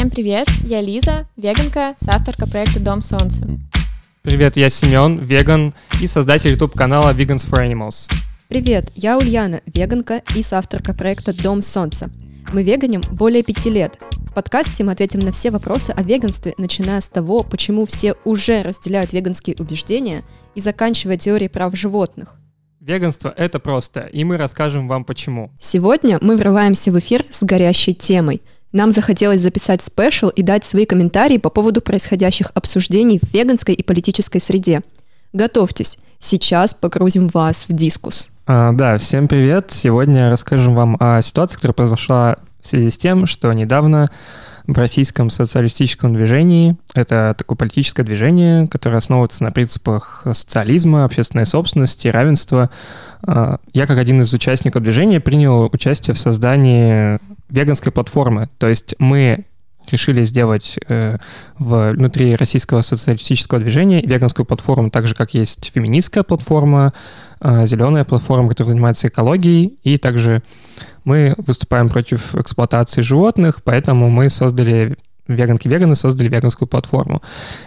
Всем привет, я Лиза, веганка, соавторка проекта Дом Солнца. Привет, я Семен, веган и создатель YouTube-канала Vegans for Animals. Привет, я Ульяна, веганка и соавторка проекта Дом Солнца. Мы веганим более пяти лет. В подкасте мы ответим на все вопросы о веганстве, начиная с того, почему все уже разделяют веганские убеждения и заканчивая теорией прав животных. Веганство — это просто, и мы расскажем вам почему. Сегодня мы врываемся в эфир с горящей темой. Нам захотелось записать спешл и дать свои комментарии по поводу происходящих обсуждений в веганской и политической среде. Готовьтесь, сейчас погрузим вас в дискус. А, да, всем привет. Сегодня расскажем вам о ситуации, которая произошла в связи с тем, что недавно в российском социалистическом движении, это такое политическое движение, которое основывается на принципах социализма, общественной собственности, равенства. А, я, как один из участников движения, принял участие в создании веганской платформы. То есть мы решили сделать э, внутри российского социалистического движения веганскую платформу, так же, как есть феминистская платформа, э, зеленая платформа, которая занимается экологией, и также мы выступаем против эксплуатации животных, поэтому мы создали веганки-веганы создали веганскую платформу.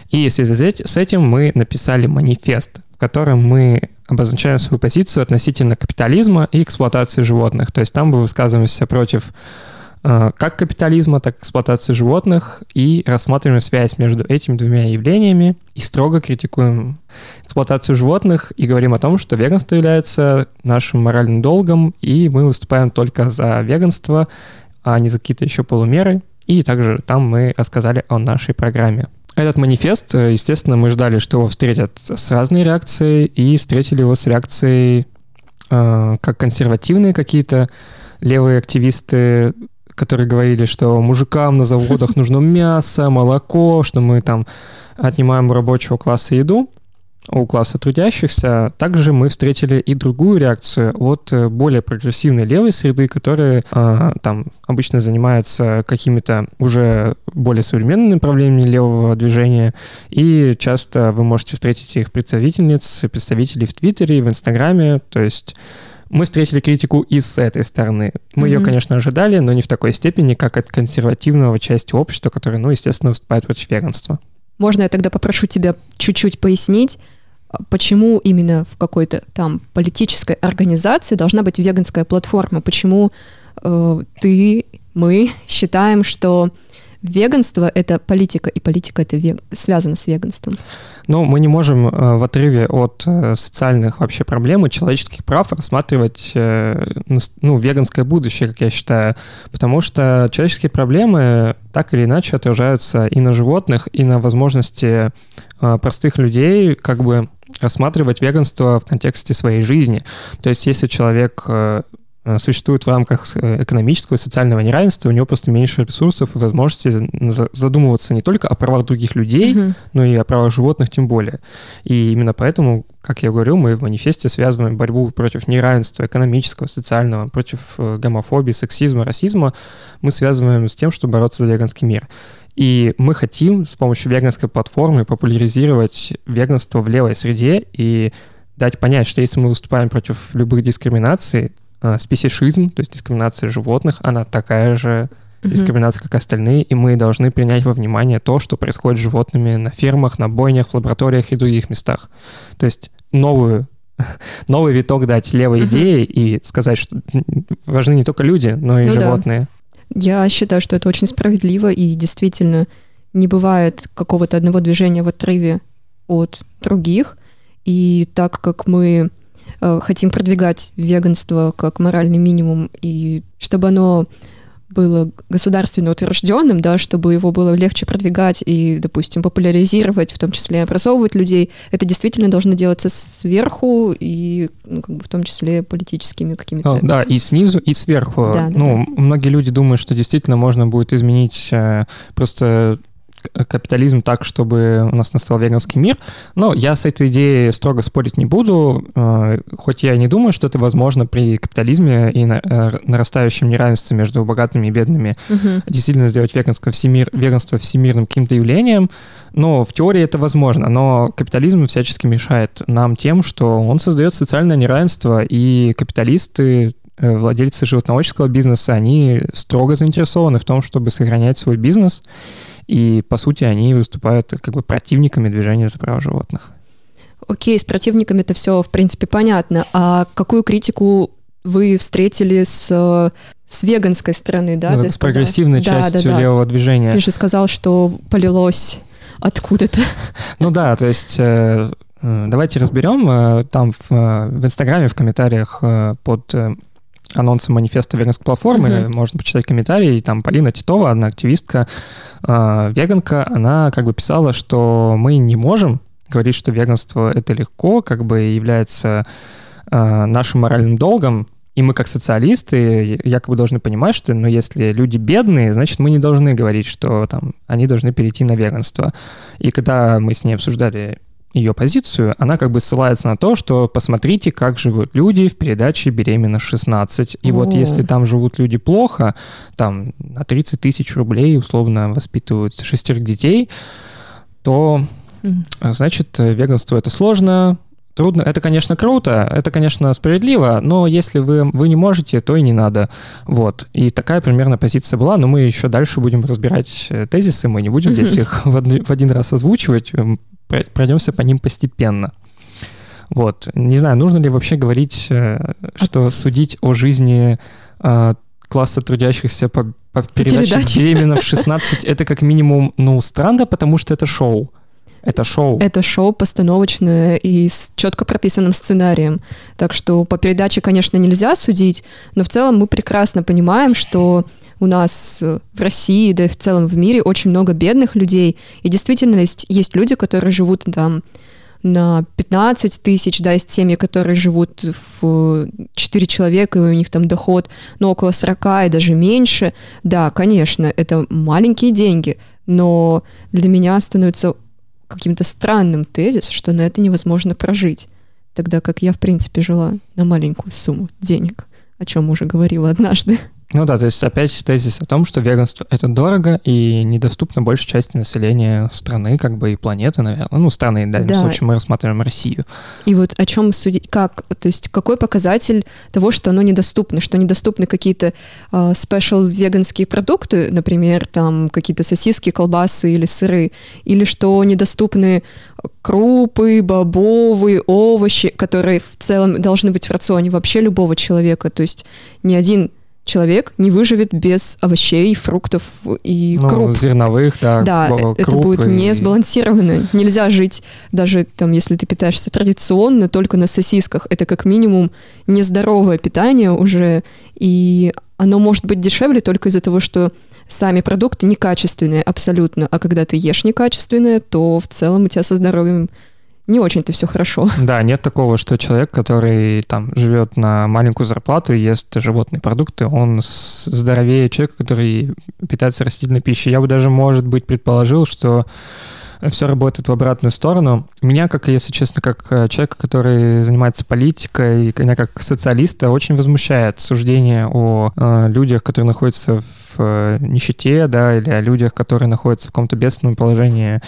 И в связи с этим мы написали манифест, в котором мы обозначаем свою позицию относительно капитализма и эксплуатации животных. То есть там мы высказываемся против как капитализма, так и эксплуатации животных и рассматриваем связь между этими двумя явлениями и строго критикуем эксплуатацию животных и говорим о том, что веганство является нашим моральным долгом, и мы выступаем только за веганство, а не за какие-то еще полумеры. И также там мы рассказали о нашей программе. Этот манифест, естественно, мы ждали, что его встретят с разной реакцией, и встретили его с реакцией э, как консервативные какие-то левые активисты, которые говорили, что мужикам на заводах нужно мясо, молоко, что мы там отнимаем у рабочего класса еду у класса трудящихся. Также мы встретили и другую реакцию от э, более прогрессивной левой среды, которая э, там обычно занимается какими-то уже более современными направлениями левого движения. И часто вы можете встретить их представительниц, представителей в Твиттере, в Инстаграме. То есть мы встретили критику и с этой стороны. Мы mm-hmm. ее, конечно, ожидали, но не в такой степени, как от консервативного части общества, которая, ну, естественно, выступает против веганства. Можно я тогда попрошу тебя чуть-чуть пояснить, почему именно в какой-то там политической организации должна быть веганская платформа, почему э, ты, мы считаем, что веганство — это политика, и политика — это вег... связано с веганством. Ну, мы не можем э, в отрыве от э, социальных вообще проблем и человеческих прав рассматривать э, ну, веганское будущее, как я считаю, потому что человеческие проблемы так или иначе отражаются и на животных, и на возможности простых людей как бы рассматривать веганство в контексте своей жизни. То есть если человек существует в рамках э, экономического и социального неравенства, у него просто меньше ресурсов и возможности задумываться не только о правах других людей, uh-huh. но и о правах животных тем более. И именно поэтому, как я говорю, мы в манифесте связываем борьбу против неравенства экономического, социального, против э, гомофобии, сексизма, расизма, мы связываем с тем, чтобы бороться за веганский мир. И мы хотим с помощью веганской платформы популяризировать веганство в левой среде и дать понять, что если мы выступаем против любых дискриминаций, э, спесишизм, то есть дискриминация животных, она такая же дискриминация, как остальные, и мы должны принять во внимание то, что происходит с животными на фермах, на бойнях, в лабораториях и других местах. То есть новую новый виток дать левой идеи и сказать, что важны не только люди, но и ну животные. Да. Я считаю, что это очень справедливо, и действительно не бывает какого-то одного движения в отрыве от других. И так как мы Э, хотим продвигать веганство как моральный минимум, и чтобы оно было государственно утвержденным, да, чтобы его было легче продвигать и, допустим, популяризировать, в том числе образовывать людей, это действительно должно делаться сверху и, ну, как бы в том числе политическими какими-то. Да, и снизу, и сверху. Да, да, ну, да. многие люди думают, что действительно можно будет изменить э, просто капитализм так, чтобы у нас настал веганский мир. Но я с этой идеей строго спорить не буду, э, хоть я и не думаю, что это возможно при капитализме и э, нарастающем неравенстве между богатыми и бедными. Угу. Действительно сделать веганство, всемир, веганство всемирным каким-то явлением. Но в теории это возможно. Но капитализм всячески мешает нам тем, что он создает социальное неравенство, и капиталисты э, владельцы животноводческого бизнеса, они строго заинтересованы в том, чтобы сохранять свой бизнес, и, по сути, они выступают как бы противниками движения за права животных. Окей, с противниками это все, в принципе, понятно. А какую критику вы встретили с, с веганской стороны, да? Ну, с сказал? прогрессивной да, частью да, да. левого движения. Ты же сказал, что полилось откуда-то. Ну да, то есть э, э, давайте разберем. Э, там в, в Инстаграме, в комментариях под анонсом манифеста веганской платформы, uh-huh. можно почитать комментарии, и там Полина Титова, одна активистка, веганка, она как бы писала, что мы не можем говорить, что веганство — это легко, как бы является нашим моральным долгом, и мы как социалисты якобы должны понимать, что ну, если люди бедные, значит, мы не должны говорить, что там, они должны перейти на веганство. И когда мы с ней обсуждали ее позицию, она как бы ссылается на то, что посмотрите, как живут люди в передаче «Беременна в 16». И О. вот если там живут люди плохо, там на 30 тысяч рублей условно воспитывают шестерых детей, то значит, веганство это сложно, Трудно, это, конечно, круто, это, конечно, справедливо, но если вы, вы не можете, то и не надо. Вот. И такая примерно позиция была, но мы еще дальше будем разбирать э, тезисы, мы не будем здесь их в один раз озвучивать, пройдемся по ним постепенно. Вот. Не знаю, нужно ли вообще говорить, э, что судить о жизни э, класса трудящихся по, по передаче «Беременна в 16» это как минимум, ну, странно, потому что это шоу. Это шоу. Это шоу постановочное и с четко прописанным сценарием. Так что по передаче, конечно, нельзя судить, но в целом мы прекрасно понимаем, что у нас в России, да и в целом в мире очень много бедных людей. И действительно есть, есть люди, которые живут там на 15 тысяч, да, есть семьи, которые живут в 4 человека, и у них там доход, ну, около 40 и даже меньше. Да, конечно, это маленькие деньги, но для меня становится каким-то странным тезис, что на это невозможно прожить, тогда как я, в принципе, жила на маленькую сумму денег, о чем уже говорила однажды. Ну да, то есть опять тезис о том, что веганство — это дорого и недоступно большей части населения страны, как бы и планеты, наверное. Ну, страны, в данном да. случае мы рассматриваем Россию. И вот о чем судить, как, то есть какой показатель того, что оно недоступно, что недоступны какие-то uh, special веганские продукты, например, там какие-то сосиски, колбасы или сыры, или что недоступны крупы, бобовые, овощи, которые в целом должны быть в рационе вообще любого человека, то есть ни один человек не выживет без овощей, фруктов и ну, круп. зерновых, да. Да, это будет и... не сбалансированно. Нельзя жить, даже там, если ты питаешься традиционно, только на сосисках. Это как минимум нездоровое питание уже, и оно может быть дешевле только из-за того, что сами продукты некачественные абсолютно, а когда ты ешь некачественное, то в целом у тебя со здоровьем не очень-то все хорошо. Да, нет такого, что человек, который там живет на маленькую зарплату и ест животные продукты, он здоровее человека, который питается растительной пищей. Я бы даже, может быть, предположил, что все работает в обратную сторону. Меня, как, если честно, как э, человека, который занимается политикой, меня как социалиста очень возмущает суждение о э, людях, которые находятся в э, нищете, да, или о людях, которые находятся в каком-то бедственном положении,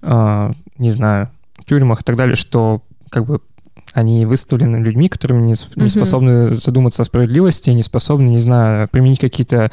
э, не знаю, тюрьмах и так далее, что как бы они выставлены людьми, которые не, не способны задуматься о справедливости, не способны, не знаю, применить какие-то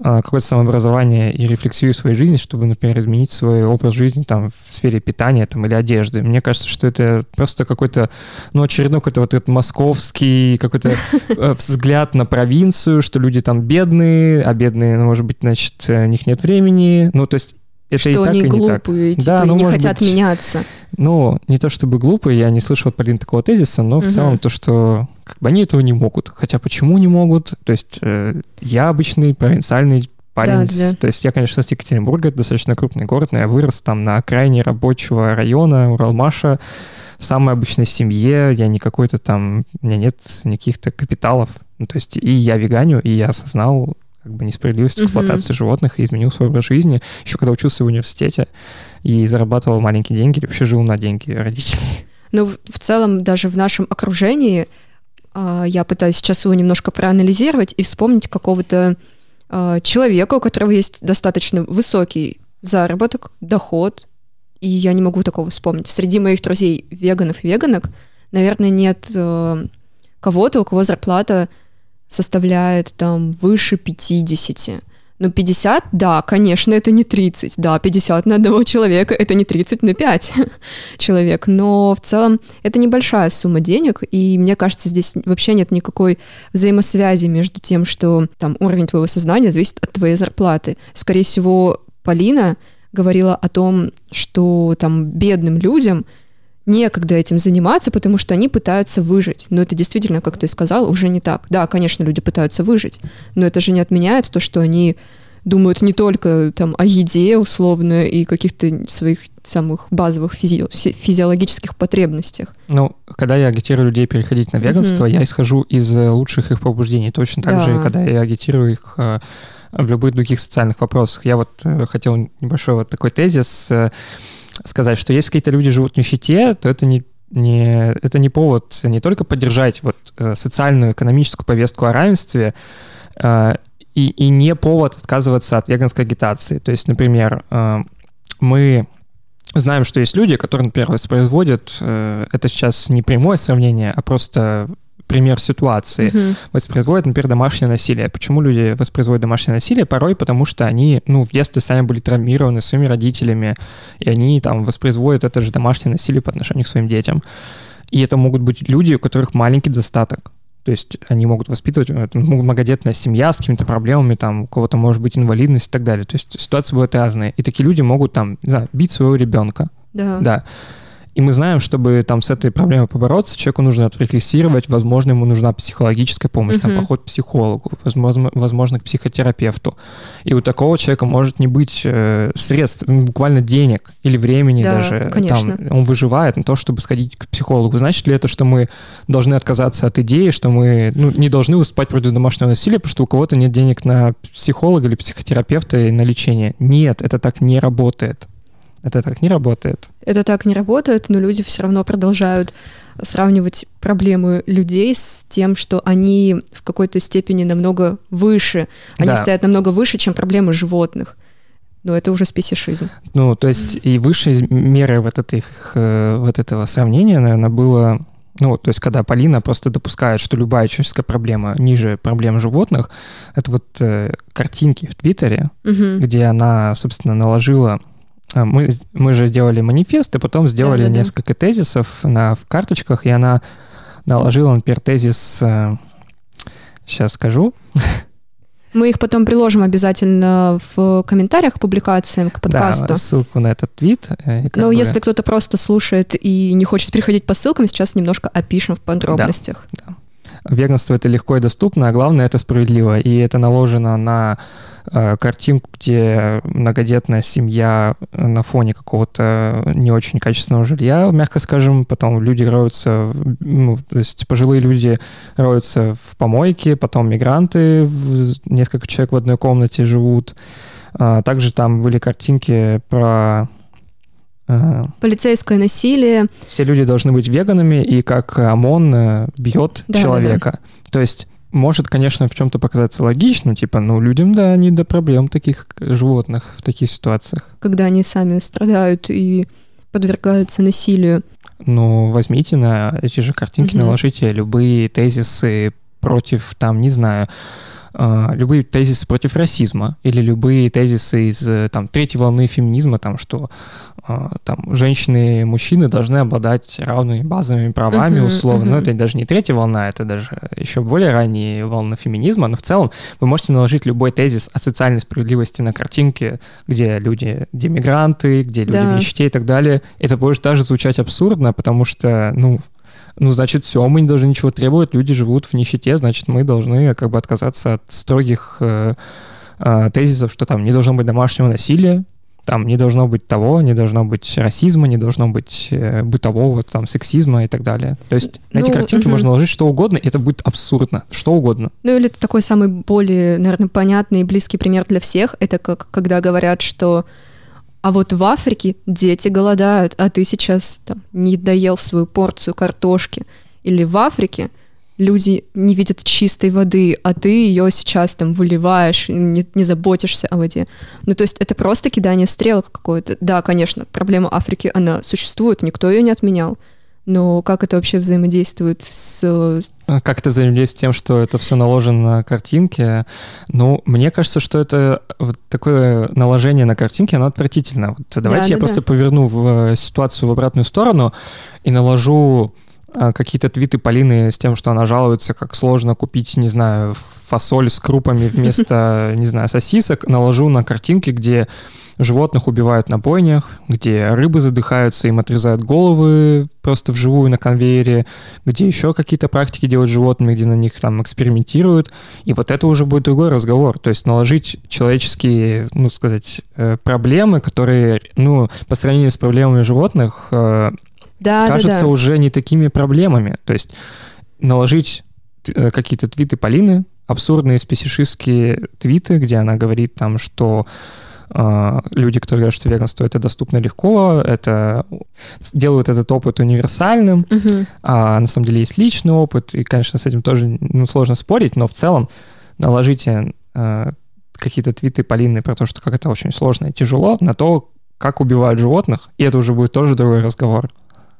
а, какое-то самообразование и рефлексию своей жизни, чтобы, например, изменить свой образ жизни там в сфере питания там, или одежды. Мне кажется, что это просто какой-то, ну, очередной какой-то вот этот московский какой-то э, взгляд на провинцию, что люди там бедные, а бедные, ну, может быть, значит, у них нет времени. Ну, то есть это что и так, они и глупые, так. типа, да, ну, не хотят быть, меняться. Ну, не то чтобы глупые, я не слышал от Полины такого тезиса, но в угу. целом то, что как бы они этого не могут. Хотя почему не могут? То есть э, я обычный провинциальный парень. Да, да. То есть я, конечно, с Екатеринбурга, это достаточно крупный город, но я вырос там на окраине рабочего района Уралмаша, в самой обычной семье, я не какой-то там, у меня нет никаких-то капиталов. Ну, то есть и я веганю, и я осознал как бы несправедливость эксплуатации mm-hmm. животных и изменил свой образ жизни. Еще когда учился в университете и зарабатывал маленькие деньги, или вообще жил на деньги родителей. Ну, в целом, даже в нашем окружении э, я пытаюсь сейчас его немножко проанализировать и вспомнить какого-то э, человека, у которого есть достаточно высокий заработок, доход, и я не могу такого вспомнить. Среди моих друзей веганов и веганок, наверное, нет э, кого-то, у кого зарплата составляет там выше 50. Ну, 50, да, конечно, это не 30. Да, 50 на одного человека, это не 30 на 5 человек. Но в целом это небольшая сумма денег, и мне кажется, здесь вообще нет никакой взаимосвязи между тем, что там уровень твоего сознания зависит от твоей зарплаты. Скорее всего, Полина говорила о том, что там бедным людям некогда этим заниматься, потому что они пытаются выжить. Но это действительно, как ты сказал, уже не так. Да, конечно, люди пытаются выжить, но это же не отменяет то, что они думают не только там о еде условно и каких-то своих самых базовых физи- физиологических потребностях. Ну, когда я агитирую людей переходить на веганство, mm-hmm. я исхожу из э, лучших их побуждений. Точно так да. же, когда я агитирую их э, в любых других социальных вопросах. Я вот э, хотел небольшой вот такой тезис сказать, что если какие-то люди живут в нищете, то это не не, это не повод не только поддержать вот социальную, экономическую повестку о равенстве, и, и не повод отказываться от веганской агитации. То есть, например, э, мы знаем, что есть люди, которые, например, воспроизводят, э, это сейчас не прямое сравнение, а просто пример ситуации, mm-hmm. воспроизводят, например, домашнее насилие. Почему люди воспроизводят домашнее насилие? Порой потому, что они, ну, в детстве сами были травмированы своими родителями, и они там воспроизводят это же домашнее насилие по отношению к своим детям. И это могут быть люди, у которых маленький достаток. То есть они могут воспитывать, это многодетная семья с какими-то проблемами, там у кого-то может быть инвалидность и так далее. То есть ситуации бывают разные. И такие люди могут там, не знаю, бить своего ребенка. Да. Да. И мы знаем, чтобы там с этой проблемой побороться, человеку нужно отрефлексировать, возможно, ему нужна психологическая помощь, uh-huh. там поход к психологу, возможно, возможно, к психотерапевту. И у такого человека может не быть э, средств, буквально денег или времени да, даже. Конечно. Там, он выживает на то, чтобы сходить к психологу. Значит ли это, что мы должны отказаться от идеи, что мы ну, не должны выступать против домашнего насилия, потому что у кого-то нет денег на психолога или психотерапевта и на лечение? Нет, это так не работает. Это так не работает. Это так не работает, но люди все равно продолжают сравнивать проблемы людей с тем, что они в какой-то степени намного выше. Они да. стоят намного выше, чем проблемы животных. Но это уже спесишизм. Ну, то есть и высшей меры вот, этих, э, вот этого сравнения, наверное, было ну, то есть, когда Полина просто допускает, что любая человеческая проблема ниже проблем животных, это вот э, картинки в Твиттере, угу. где она, собственно, наложила мы, мы же делали манифест, и потом сделали да, да, несколько да. тезисов на, в карточках, и она наложила, например, тезис... Сейчас э, скажу. Мы их потом приложим обязательно в комментариях к публикациям, к подкасту. Да, ссылку на этот твит. Э, Но бы... если кто-то просто слушает и не хочет переходить по ссылкам, сейчас немножко опишем в подробностях. Да. Веганство — это легко и доступно, а главное — это справедливо. И это наложено на Э, картинку, где многодетная семья на фоне какого-то не очень качественного жилья, мягко скажем, потом люди роются, ну, то есть пожилые люди роются в помойке, потом мигранты, несколько человек в одной комнате живут. А, также там были картинки про э, Полицейское насилие. Все люди должны быть веганами, и как ОМОН э, бьет да, человека. Да, да. То есть может, конечно, в чем-то показаться логичным, типа, ну, людям, да, не до проблем таких животных в таких ситуациях. Когда они сами страдают и подвергаются насилию. Ну, возьмите на эти же картинки, угу. наложите любые тезисы против, там, не знаю, любые тезисы против расизма или любые тезисы из э, там, третьей волны феминизма, там, что а, там, женщины и мужчины должны обладать равными базовыми правами, uh-huh, условно. Uh-huh. Но это даже не третья волна, это даже еще более ранние волны феминизма. Но в целом вы можете наложить любой тезис о социальной справедливости на картинке, где люди демигранты, где люди да. в нищете и так далее. Это будет даже звучать абсурдно, потому что, ну, ну, значит, все, мы не должны ничего требовать, люди живут в нищете, значит, мы должны как бы отказаться от строгих э, э, тезисов, что там не должно быть домашнего насилия, там не должно быть того, не должно быть расизма, не должно быть э, бытового там сексизма и так далее. То есть на ну, эти картинки угу. можно наложить что угодно, и это будет абсурдно, что угодно. Ну или это такой самый более, наверное, понятный и близкий пример для всех, это как когда говорят, что а вот в Африке дети голодают, а ты сейчас там не доел свою порцию картошки. Или в Африке люди не видят чистой воды, а ты ее сейчас там выливаешь, не, не заботишься о воде. Ну, то есть это просто кидание стрелок какое-то. Да, конечно, проблема Африки, она существует, никто ее не отменял. Но как это вообще взаимодействует с... А как это взаимодействует с тем, что это все наложено на картинке? Ну, мне кажется, что это вот такое наложение на картинки, оно отвратительно. Вот давайте да, я да, просто да. поверну в э, ситуацию в обратную сторону и наложу какие-то твиты Полины с тем, что она жалуется, как сложно купить, не знаю, фасоль с крупами вместо, не знаю, сосисок, наложу на картинки, где животных убивают на бойнях, где рыбы задыхаются, им отрезают головы просто вживую на конвейере, где еще какие-то практики делают с животными, где на них там экспериментируют. И вот это уже будет другой разговор. То есть наложить человеческие, ну, сказать, э, проблемы, которые, ну, по сравнению с проблемами животных, э, да, кажутся да, да. уже не такими проблемами. То есть наложить э, какие-то твиты Полины, абсурдные специфические твиты, где она говорит там, что э, люди, которые говорят, что веганство это доступно легко, это делают этот опыт универсальным, угу. а на самом деле есть личный опыт, и, конечно, с этим тоже ну, сложно спорить, но в целом наложите э, какие-то твиты Полины про то, что как это очень сложно и тяжело, на то, как убивают животных, и это уже будет тоже другой разговор.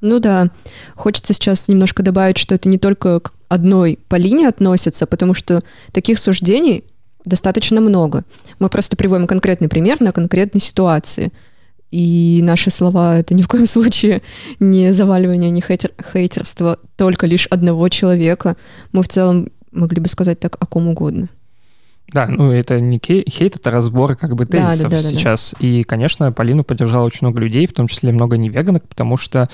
Ну да. Хочется сейчас немножко добавить, что это не только к одной Полине относится, потому что таких суждений достаточно много. Мы просто приводим конкретный пример на конкретной ситуации. И наши слова — это ни в коем случае не заваливание, не хейтер, хейтерство только лишь одного человека. Мы в целом могли бы сказать так о ком угодно. Да, ну это не хейт, это разбор как бы тезисов да, да, да, сейчас. Да, да. И, конечно, Полину поддержало очень много людей, в том числе много невеганок, потому что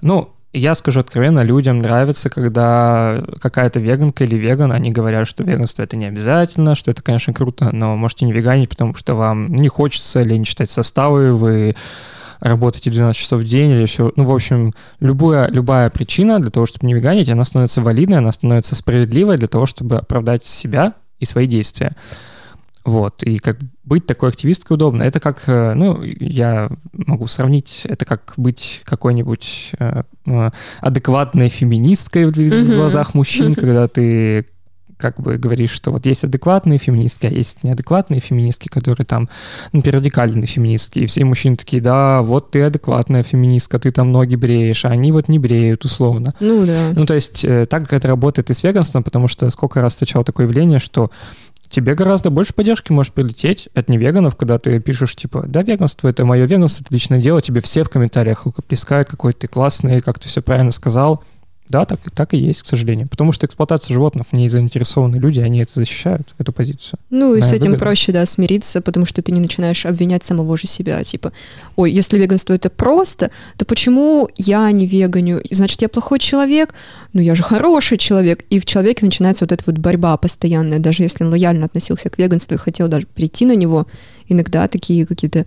ну, я скажу откровенно, людям нравится, когда какая-то веганка или веган, они говорят, что веганство это не обязательно, что это, конечно, круто, но можете не веганить, потому что вам не хочется или не читать составы, вы работаете 12 часов в день или еще... Ну, в общем, любая, любая причина для того, чтобы не веганить, она становится валидной, она становится справедливой для того, чтобы оправдать себя и свои действия. Вот, и как быть такой активисткой удобно. Это как, э, ну, я могу сравнить, это как быть какой-нибудь э, э адекватной феминисткой в mm-hmm. глазах мужчин, когда ты как бы говоришь, что вот есть адекватные феминистки, а есть неадекватные феминистки, которые там, например, радикальные феминистки, и все мужчины такие, да, вот ты адекватная феминистка, ты там ноги бреешь, а они вот не бреют, условно. Ну да. Ну то есть так как это работает и с веганством, потому что сколько раз встречал такое явление, что тебе гораздо больше поддержки может прилететь от невеганов, когда ты пишешь, типа, да, веганство — это мое веганство, это личное дело, тебе все в комментариях рукоплескают, какой ты классный, как ты все правильно сказал. Да, так, так и есть, к сожалению. Потому что эксплуатация животных, в ней заинтересованные люди, они это защищают, эту позицию. Ну, и с этим выгода. проще, да, смириться, потому что ты не начинаешь обвинять самого же себя. Типа, ой, если веганство это просто, то почему я не веганю? Значит, я плохой человек? Ну, я же хороший человек. И в человеке начинается вот эта вот борьба постоянная, даже если он лояльно относился к веганству и хотел даже прийти на него, иногда такие какие-то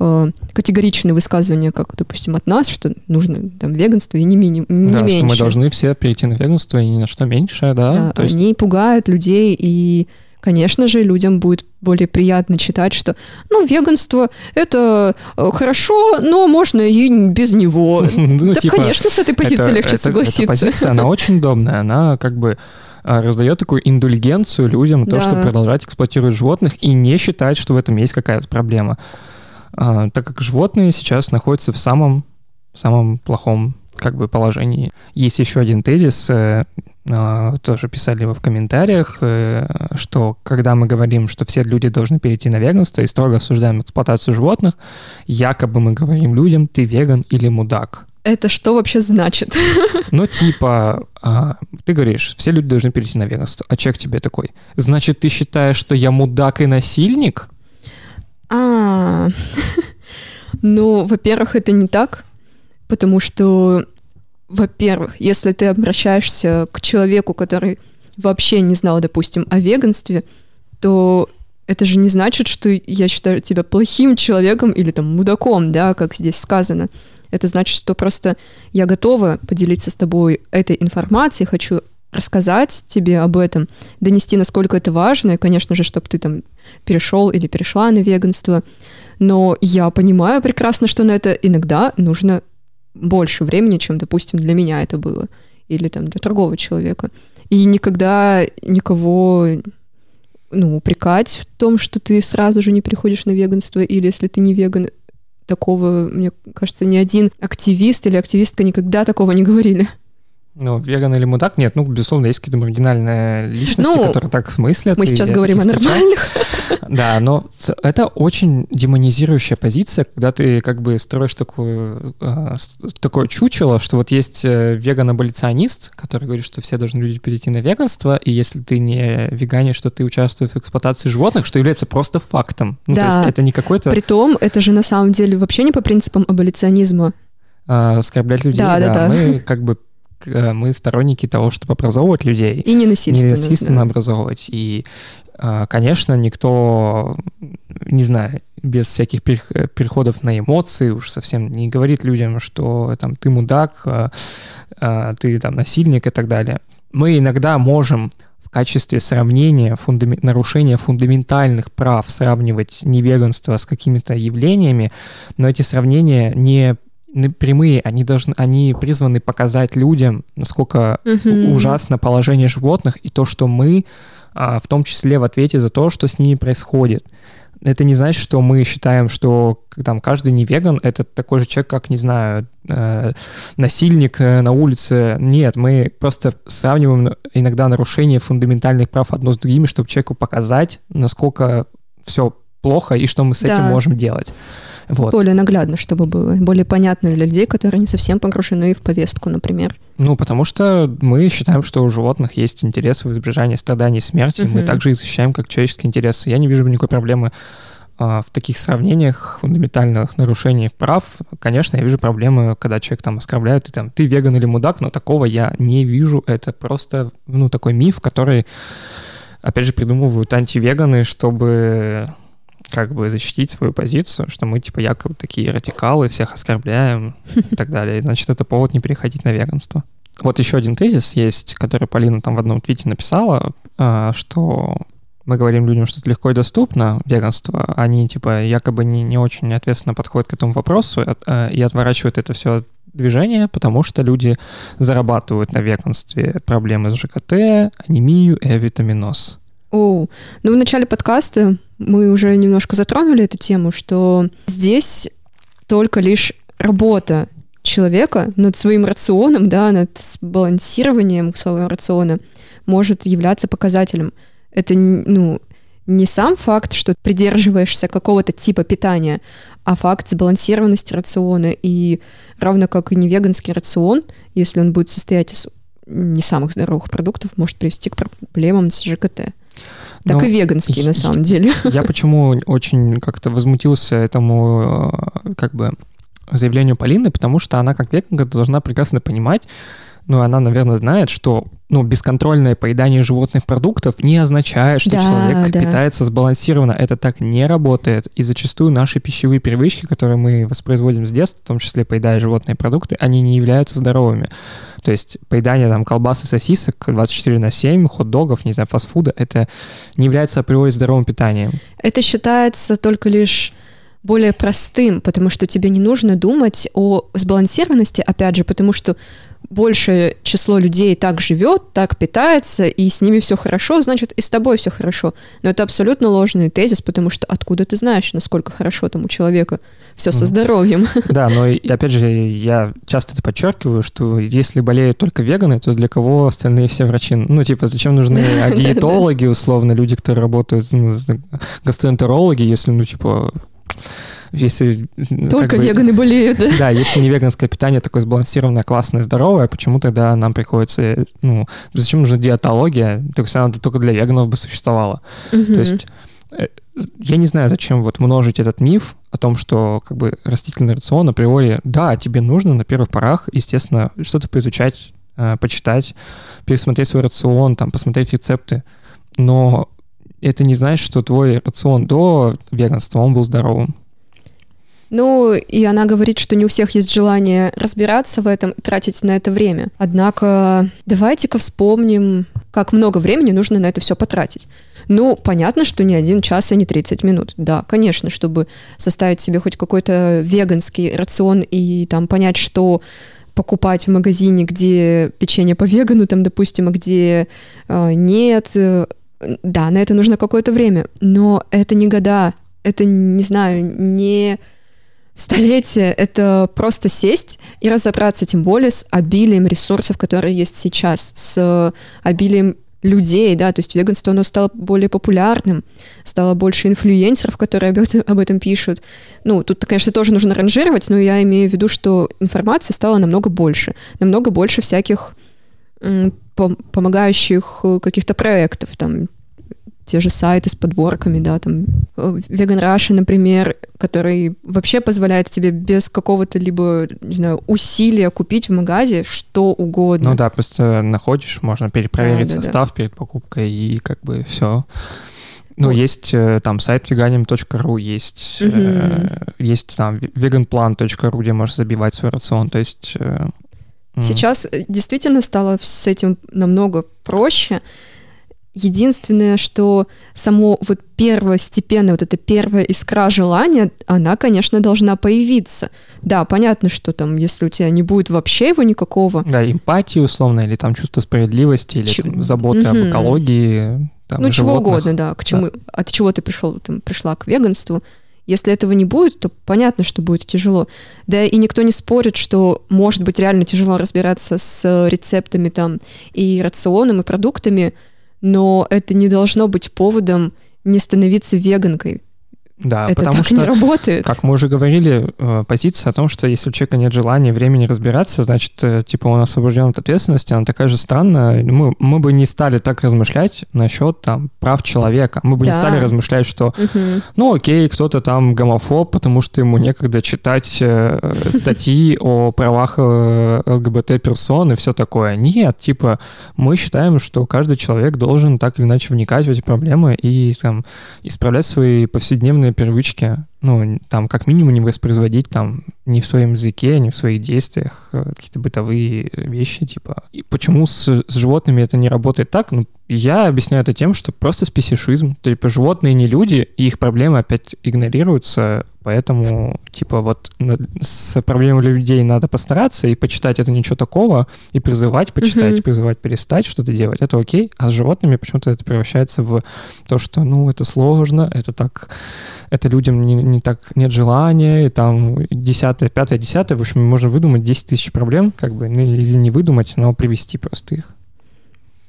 э, категоричные высказывания, как, допустим, от нас, что нужно там веганство и не, мини, не да, меньше. что мы должны все перейти на веганство и ни на что меньше, да. да То есть... Они пугают людей, и, конечно же, людям будет более приятно читать, что, ну, веганство — это э, хорошо, но можно и без него. Ну, да, типа, конечно, с этой позиции легче согласиться. Эта позиция, она очень удобная, она как бы а, раздает такую индульгенцию людям, то, чтобы продолжать эксплуатировать животных и не считать, что в этом есть какая-то проблема. А, так как животные сейчас находятся в самом, самом плохом как бы положении. Есть еще один тезис, э, а, тоже писали его в комментариях, э, что когда мы говорим, что все люди должны перейти на веганство и строго осуждаем эксплуатацию животных, якобы мы говорим людям, ты веган или мудак. Это что вообще значит? Ну, типа, а, ты говоришь, все люди должны перейти на веганство, а человек тебе такой, значит, ты считаешь, что я мудак и насильник? А, ну, во-первых, это не так, потому что, во-первых, если ты обращаешься к человеку, который вообще не знал, допустим, о веганстве, то это же не значит, что я считаю тебя плохим человеком или там мудаком, да, как здесь сказано. Это значит, что просто я готова поделиться с тобой этой информацией, хочу рассказать тебе об этом, донести, насколько это важно, и, конечно же, чтобы ты там перешел или перешла на веганство. Но я понимаю прекрасно, что на это иногда нужно больше времени, чем, допустим, для меня это было, или там для другого человека. И никогда никого ну, упрекать в том, что ты сразу же не приходишь на веганство, или если ты не веган, такого, мне кажется, ни один активист или активистка никогда такого не говорили. Ну, веган или мудак? Нет, ну, безусловно, есть какие-то маргинальные личности, Ну, которые так смыслят. Мы сейчас говорим о нормальных. Да, но это очень демонизирующая позиция, когда ты как бы строишь такую, э, такое чучело, что вот есть э, веган-аболиционист, который говорит, что все должны люди перейти на веганство, и если ты не веганишь, что ты участвуешь в эксплуатации животных, что является просто фактом. Ну, то Да. есть это не какой-то Притом, это же на самом деле вообще не по принципам аболиционизма. э, оскорблять людей. Да, да, да. Мы как бы мы сторонники того, чтобы образовывать людей. И не насильственно. не насильственно да. образовывать. И, а, конечно, никто, не знаю, без всяких э, переходов на эмоции уж совсем не говорит людям, что там ты мудак, ты там насильник и так далее. Мы иногда можем в качестве сравнения фундаме- нарушения фундаментальных прав сравнивать невеганство с какими-то явлениями, но эти сравнения не не прямые, они должны, они призваны показать людям, насколько Мгм. ужасно положение животных и то, что мы а, в том числе в ответе за то, что с ними происходит. Это не значит, что мы считаем, что там каждый не веган это такой же человек, как, не знаю, э, насильник э, на улице. Нет, мы просто сравниваем иногда нарушение фундаментальных прав одно с другими, чтобы человеку показать, насколько все плохо и что мы с этим Да. можем делать. Вот. Более наглядно, чтобы было, более понятно для людей, которые не совсем погружены в повестку, например. Ну, потому что мы считаем, что у животных есть интересы в избежании страданий и смерти. Мы Мгм. также их защищаем как человеческие интересы. Я не вижу никакой проблемы а, в таких сравнениях фундаментальных нарушений прав. Конечно, я вижу проблемы, когда человек там оскорбляет, и там, ты веган или мудак, но такого я не вижу. Это просто, ну, такой миф, который, опять же, придумывают антивеганы, чтобы как бы защитить свою позицию, что мы, типа, якобы такие радикалы, всех оскорбляем и так далее. Значит, это повод не переходить на веганство. Вот еще один тезис есть, который Полина там в одном твите написала, а, что мы говорим людям, что это легко и доступно, веганство, они, типа, якобы не, не очень ответственно подходят к этому вопросу и а, отворачивают это все движение, потому что люди зарабатывают на веганстве проблемы с ЖКТ, анемию и авитаминоз. О, ну в начале подкаста мы уже немножко затронули эту тему, что здесь только лишь работа человека над своим рационом, да, над сбалансированием своего рациона может являться показателем. Это, ну, не сам факт, что придерживаешься какого-то типа питания, а факт сбалансированности рациона. И равно как и не веганский рацион, если он будет состоять из не самых здоровых продуктов, может привести к проблемам с ЖКТ. Так Ну, и веганский, и- на самом деле. Я почему очень как-то возмутился этому э, как бы заявлению Полины, потому что она как веганка должна прекрасно понимать, ну, она, наверное, знает, что ну, бесконтрольное поедание животных продуктов не означает, что Да, человек да. питается сбалансированно. Это так не работает. И зачастую наши пищевые привычки, которые мы воспроизводим с детства, в том числе поедая животные продукты, они не являются здоровыми. То есть поедание там колбас и сосисок 24 на 7, хот-догов, не знаю, фастфуда, это не является априори здоровым питанием. Это считается только лишь более простым, потому что тебе не нужно думать о сбалансированности, опять же, потому что большее число людей так живет, так питается, и с ними все хорошо, значит, и с тобой все хорошо. Но это абсолютно ложный тезис, потому что откуда ты знаешь, насколько хорошо там у человека все со Ну. здоровьем? Да, но и опять же, я часто это подчеркиваю, что если болеют только веганы, то для кого остальные все врачи? Ну, типа, зачем нужны диетологи, условно, люди, которые работают, ну, гастроэнтерологи, если, ну, типа, если... ну, как Только бы- веганы болеют, да? Да, если не веганское питание такое сбалансированное, классное, здоровое, почему тогда нам приходится, ну, зачем нужна диетология? Так есть она только для веганов бы существовала. То есть э, я не знаю, зачем вот множить этот миф о том, что как бы растительный рацион априори, да, тебе нужно на первых порах, естественно, что-то поизучать, э, почитать, пересмотреть свой рацион, там, посмотреть рецепты, но это не значит, что твой рацион до веганства, он был здоровым. Ну, и она говорит, что не у всех есть желание разбираться в этом тратить на это время. Однако давайте-ка вспомним, как много времени нужно на это все потратить. Ну, понятно, что не один час и не 30 минут. Да, конечно, чтобы составить себе хоть какой-то веганский рацион и там понять, что покупать в магазине, где печенье по вегану, там, допустим, а где э, нет. Да, на это нужно какое-то время, но это не года, это, не знаю, не столетие — это просто сесть и разобраться, тем более с обилием ресурсов, которые есть сейчас, с обилием людей, да, то есть веганство, оно стало более популярным, стало больше инфлюенсеров, которые об этом, об этом пишут. Ну, тут, конечно, тоже нужно ранжировать, но я имею в виду, что информации стало намного больше, намного больше всяких помогающих э, каких-то проектов, там, те же сайты с подборками, да, там Vegan Russia, например, который вообще позволяет тебе без какого-то либо, не знаю, усилия купить в магазе что угодно. Ну да, просто находишь, можно перепроверить да, да, состав да. перед покупкой и как бы все. Ну, вот. есть э, там сайт veganim.ru, есть, угу. э, есть там veganplan.ru, где можешь забивать свой рацион, то есть... Э, Сейчас э, действительно стало с этим намного проще, Единственное, что само вот первостепенное, вот эта первая искра желания, она, конечно, должна появиться. Да, понятно, что там, если у тебя не будет вообще его никакого... Да, эмпатии условно, или там чувство справедливости, или Ч... там, заботы угу. об экологии. Там, ну, чего угодно, да, к чему, да. от чего ты пришел, там, пришла к веганству. Если этого не будет, то понятно, что будет тяжело. Да и никто не спорит, что может быть реально тяжело разбираться с рецептами там и рационом, и продуктами, но это не должно быть поводом не становиться веганкой. Да, это потому так что, не работает. как мы уже говорили, э, позиция о том, что если у человека нет желания, времени разбираться, значит, э, типа он освобожден от ответственности, она такая же странная. Мы, мы бы не стали так размышлять насчет там прав человека. Мы бы да. не стали размышлять, что, угу. ну окей, кто-то там гомофоб, потому что ему некогда читать э, статьи о правах ЛГБТ-персон и все такое. Нет, типа мы считаем, что каждый человек должен так или иначе вникать в эти проблемы и там исправлять свои повседневные негативные привычки, ну, там, как минимум не воспроизводить там ни в своем языке, ни в своих действиях э, какие-то бытовые вещи, типа. И почему с, с животными это не работает так? Ну, я объясняю это тем, что просто спесишизм. Типа, животные не люди, и их проблемы опять игнорируются, поэтому, типа, вот с проблемой людей надо постараться и почитать это ничего такого, и призывать почитать, mm-hmm. призывать перестать что-то делать, это окей, а с животными почему-то это превращается в то, что, ну, это сложно, это так, это людям не, не так нет желания, и там десятое, пятое, десятое, в общем, можно выдумать 10 тысяч проблем, как бы, ну, или не выдумать, но привести просто их.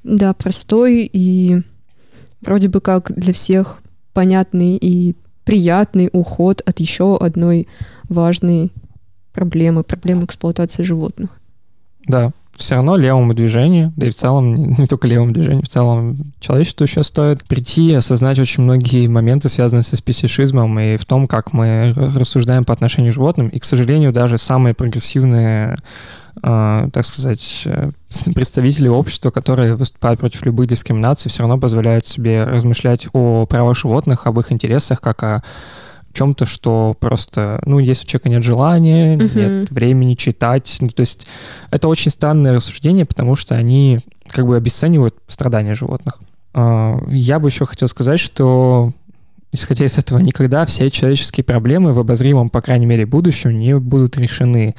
Да, простой и вроде бы как для всех понятный и приятный уход от еще одной важной проблемы, проблемы эксплуатации животных. Да, все равно левому движению, да и в целом, не только левому движению, в целом человечеству еще стоит прийти и осознать очень многие моменты, связанные со специфизмом и в том, как мы рассуждаем по отношению к животным. И, к сожалению, даже самые прогрессивные Uh, так сказать, э, представители общества, которые выступают против любых дискриминаций, все равно позволяют себе размышлять о правах животных, об их интересах, как о чем-то, что просто, ну, если у человека нет желания, uh-huh. нет времени читать, ну, то есть это очень странное рассуждение, потому что они как бы обесценивают страдания животных. А, я бы еще хотел сказать, что исходя из этого, никогда все человеческие проблемы в обозримом, по крайней мере, будущем не будут решены.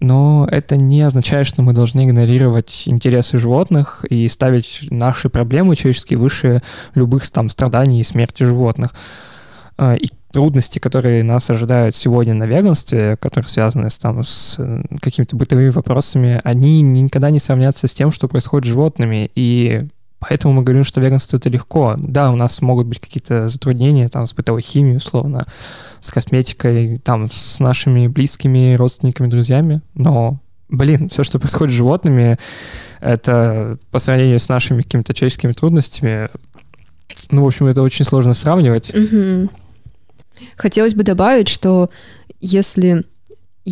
Но это не означает, что мы должны игнорировать интересы животных и ставить наши проблемы человеческие выше любых там страданий и смерти животных. А, и трудности, которые нас ожидают сегодня на веганстве, которые связаны с, там, с э, какими-то бытовыми вопросами, они никогда не сравнятся с тем, что происходит с животными. И поэтому мы говорим, что веганство — это легко. Да, у нас могут быть какие-то затруднения там, с бытовой химией, условно, с косметикой, там, с нашими близкими родственниками, друзьями, но блин, все, что происходит с животными, это по сравнению с нашими какими-то человеческими трудностями, ну, в общем, это очень сложно сравнивать. Mm-hmm. Хотелось бы добавить, что если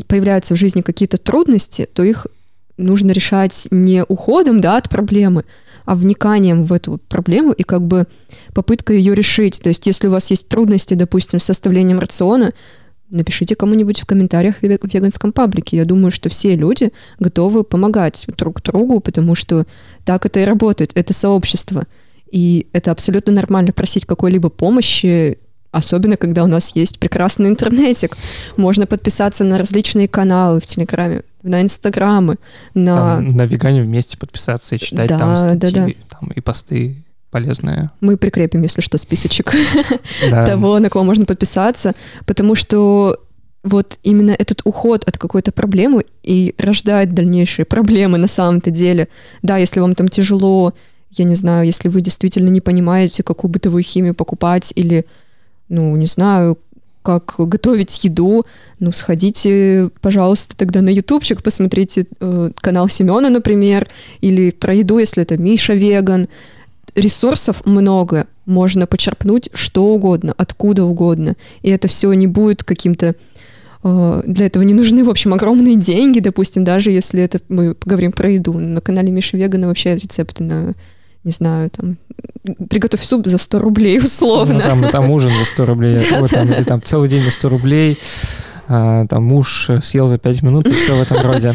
появляются в жизни какие-то трудности, то их нужно решать не уходом да, от проблемы, а вниканием в эту проблему и как бы попыткой ее решить. То есть если у вас есть трудности, допустим, с составлением рациона, напишите кому-нибудь в комментариях в веганском паблике. Я думаю, что все люди готовы помогать друг другу, потому что так это и работает. Это сообщество. И это абсолютно нормально просить какой-либо помощи Особенно, когда у нас есть прекрасный интернетик. Можно подписаться на различные каналы в Телеграме, на Инстаграмы, на... Там, на Вегане вместе подписаться и читать да, там статьи, да, да. Там, и посты полезные. Мы прикрепим, если что, списочек того, на кого можно подписаться, потому что вот именно этот уход от какой-то проблемы и рождает дальнейшие проблемы на самом-то деле. Да, если вам там тяжело, я не знаю, если вы действительно не понимаете, какую бытовую химию покупать или, ну, не знаю, как готовить еду, ну, сходите, пожалуйста, тогда на ютубчик, посмотрите э, канал Семена, например, или про еду, если это Миша веган. Ресурсов много, можно почерпнуть что угодно, откуда угодно. И это все не будет каким-то э, для этого не нужны, в общем, огромные деньги, допустим, даже если это мы поговорим про еду. На канале Миши Вегана вообще рецепты на не знаю, там, приготовь суп за 100 рублей условно. Ну, там, там ужин за 100 рублей, вот, там, или там целый день на 100 рублей, а, там муж съел за 5 минут и все в этом роде.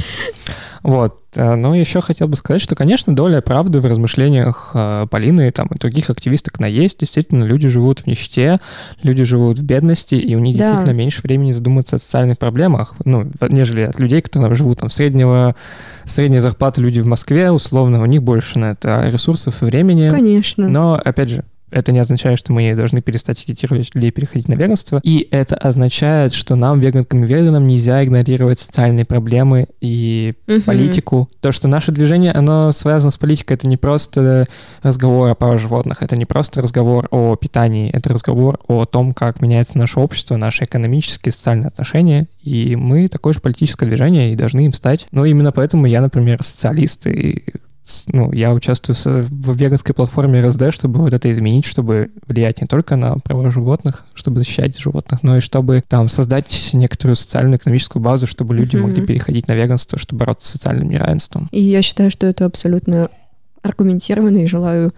Вот. Э, но еще хотел бы сказать, что, конечно, доля правды в размышлениях э, Полины там, и других активисток на есть. Действительно, люди живут в нищете, люди живут в бедности, и у них да. действительно меньше времени задуматься о социальных проблемах, ну, нежели от людей, которые живут там среднего, средней зарплаты люди в Москве, условно, у них больше на это ресурсов и времени. Конечно. Но, опять же, это не означает, что мы должны перестать агитировать людей переходить на веганство. И это означает, что нам, веганкам и веганам, нельзя игнорировать социальные проблемы и угу. политику. То, что наше движение, оно связано с политикой, это не просто разговор о правах животных, это не просто разговор о питании, это разговор о том, как меняется наше общество, наши экономические социальные отношения. И мы такое же политическое движение и должны им стать. Но именно поэтому я, например, социалист и ну, я участвую в веганской платформе РСД, чтобы вот это изменить, чтобы влиять не только на права животных, чтобы защищать животных, но и чтобы там создать некоторую социальную экономическую базу, чтобы люди mm-hmm. могли переходить на веганство, чтобы бороться с социальным неравенством. И я считаю, что это абсолютно аргументированно и желаю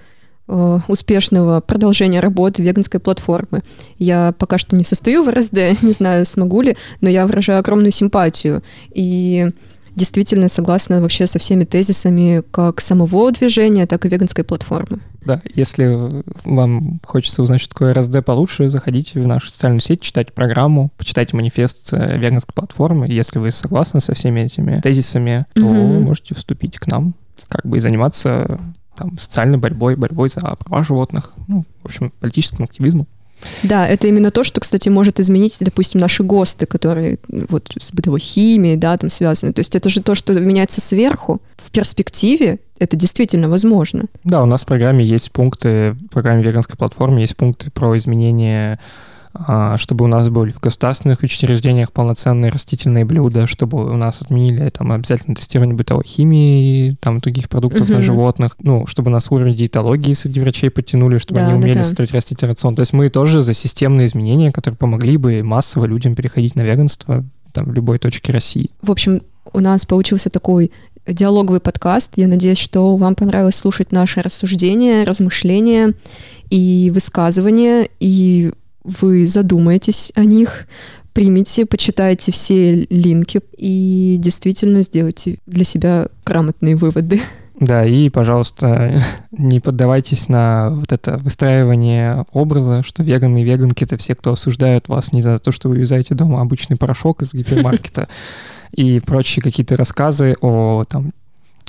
э, успешного продолжения работы веганской платформы. Я пока что не состою в РСД, не знаю, смогу ли, но я выражаю огромную симпатию. И действительно согласна вообще со всеми тезисами как самого движения, так и веганской платформы. Да, если вам хочется узнать, что такое РСД получше, заходите в нашу социальную сеть, читайте программу, почитайте манифест э, веганской платформы. Если вы согласны со всеми этими тезисами, то mm-hmm. можете вступить к нам, как бы и заниматься там, социальной борьбой, борьбой за права животных, ну, в общем, политическим активизмом. Да, это именно то, что, кстати, может изменить, допустим, наши ГОСТы, которые вот с бытовой химией, да, там связаны. То есть это же то, что меняется сверху. В перспективе это действительно возможно. Да, у нас в программе есть пункты, в программе веганской платформы есть пункты про изменение чтобы у нас были в государственных учреждениях полноценные растительные блюда, чтобы у нас отменили там обязательно тестирование бытовой химии, там других продуктов угу. на животных, ну, чтобы у нас уровень диетологии среди врачей подтянули, чтобы да, они умели да, да. строить растительный рацион. То есть мы тоже за системные изменения, которые помогли бы массово людям переходить на веганство там, в любой точке России. В общем, у нас получился такой диалоговый подкаст. Я надеюсь, что вам понравилось слушать наши рассуждения, размышления и высказывания, и вы задумаетесь о них, примите, почитайте все линки и действительно сделайте для себя грамотные выводы. Да, и, пожалуйста, не поддавайтесь на вот это выстраивание образа, что веганы и веганки — это все, кто осуждают вас не за то, что вы юзаете дома обычный порошок из гипермаркета и прочие какие-то рассказы о там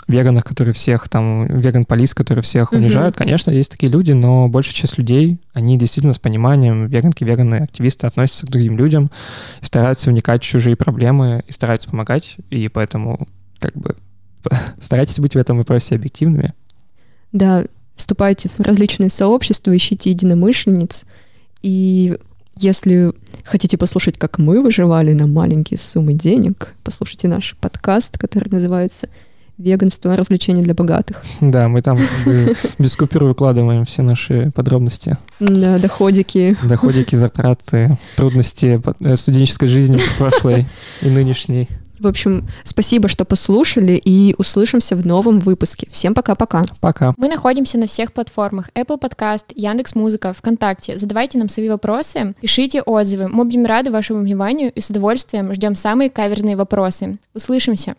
веганах, которые всех там, веган-полис, которые всех унижают. Mm-hmm. Конечно, есть такие люди, но большая часть людей, они действительно с пониманием, веганки, веганы, активисты относятся к другим людям, стараются вникать в чужие проблемы и стараются помогать, и поэтому как бы старайтесь быть в этом вопросе объективными. Да, вступайте в различные сообщества, ищите единомышленниц, и если хотите послушать, как мы выживали на маленькие суммы денег, послушайте наш подкаст, который называется веганство, развлечения для богатых. Да, мы там без купюр выкладываем все наши подробности. Да, доходики. Доходики, затраты, трудности э, студенческой жизни прошлой и нынешней. В общем, спасибо, что послушали, и услышимся в новом выпуске. Всем пока-пока. Пока. Мы находимся на всех платформах. Apple Podcast, Яндекс Музыка, ВКонтакте. Задавайте нам свои вопросы, пишите отзывы. Мы будем рады вашему вниманию и с удовольствием ждем самые каверные вопросы. Услышимся.